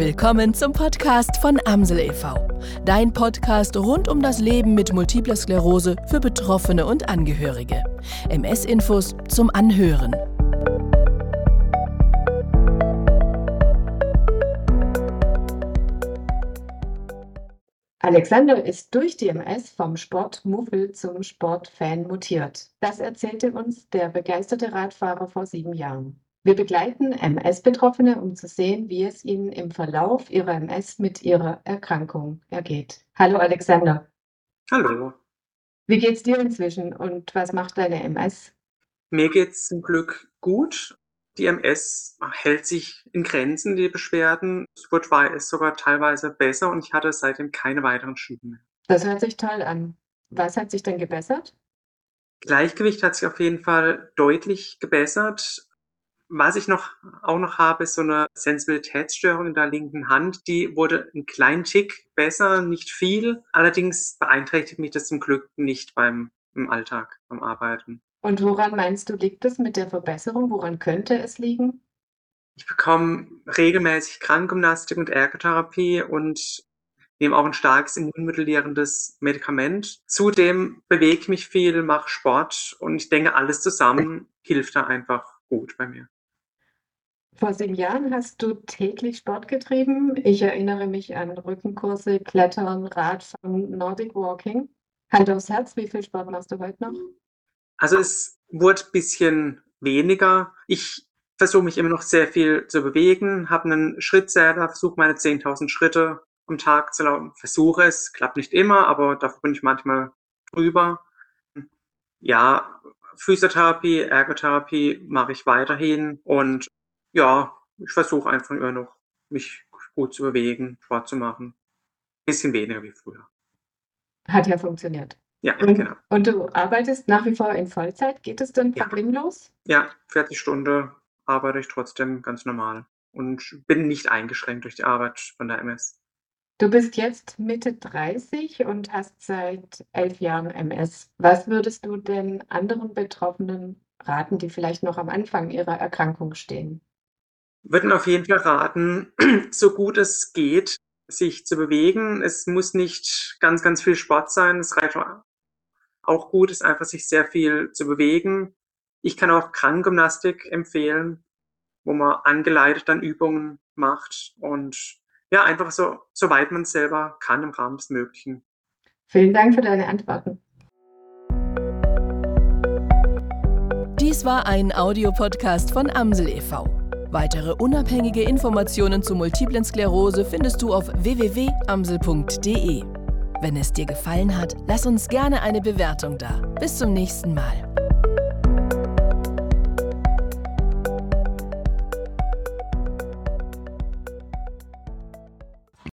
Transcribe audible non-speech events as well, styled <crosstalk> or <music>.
Willkommen zum Podcast von Amsel e.V. Dein Podcast rund um das Leben mit multipler Sklerose für Betroffene und Angehörige. MS-Infos zum Anhören. Alexander ist durch die MS vom Sportmuffel zum Sportfan mutiert. Das erzählte uns der begeisterte Radfahrer vor sieben Jahren. Wir begleiten MS-Betroffene, um zu sehen, wie es ihnen im Verlauf ihrer MS mit ihrer Erkrankung ergeht. Hallo Alexander. Hallo. Wie geht's dir inzwischen und was macht deine MS? Mir geht's zum Glück gut. Die MS hält sich in Grenzen, die Beschwerden. Es wird sogar teilweise besser und ich hatte seitdem keine weiteren Schübe mehr. Das hört sich toll an. Was hat sich denn gebessert? Gleichgewicht hat sich auf jeden Fall deutlich gebessert. Was ich noch auch noch habe, ist so eine Sensibilitätsstörung in der linken Hand. Die wurde ein kleinen Tick besser, nicht viel. Allerdings beeinträchtigt mich das zum Glück nicht beim im Alltag, beim Arbeiten. Und woran meinst du, liegt es mit der Verbesserung? Woran könnte es liegen? Ich bekomme regelmäßig Krankengymnastik und Ergotherapie und nehme auch ein starkes immunmodulierendes Medikament. Zudem bewege ich mich viel, mache Sport und ich denke, alles zusammen hilft da einfach gut bei mir. Vor sieben Jahren hast du täglich Sport getrieben. Ich erinnere mich an Rückenkurse, Klettern, Radfahren, Nordic Walking. Hand aufs Herz, wie viel Sport machst du heute noch? Also es wurde ein bisschen weniger. Ich versuche mich immer noch sehr viel zu bewegen, habe einen Schrittzähler, versuche meine 10.000 Schritte am Tag zu laufen, versuche es, klappt nicht immer, aber dafür bin ich manchmal drüber. Ja, Physiotherapie, Ergotherapie mache ich weiterhin und ja, ich versuche einfach immer noch, mich gut zu bewegen, Sport zu machen. Bisschen weniger wie früher. Hat ja funktioniert. Ja, und, genau. Und du arbeitest nach wie vor in Vollzeit. Geht es denn problemlos? Ja, 40 Stunden arbeite ich trotzdem ganz normal und bin nicht eingeschränkt durch die Arbeit von der MS. Du bist jetzt Mitte 30 und hast seit elf Jahren MS. Was würdest du denn anderen Betroffenen raten, die vielleicht noch am Anfang ihrer Erkrankung stehen? Würden auf jeden Fall raten, <clears throat> so gut es geht, sich zu bewegen. Es muss nicht ganz, ganz viel Sport sein. Es reicht auch gut, ist einfach sich sehr viel zu bewegen. Ich kann auch Krankengymnastik empfehlen, wo man angeleitet dann Übungen macht und ja, einfach so, soweit man es selber kann im Rahmen des Möglichen. Vielen Dank für deine Antworten. Dies war ein Audiopodcast von Amsel e.V. Weitere unabhängige Informationen zu Multiplen Sklerose findest du auf www.amsel.de. Wenn es dir gefallen hat, lass uns gerne eine Bewertung da. Bis zum nächsten Mal.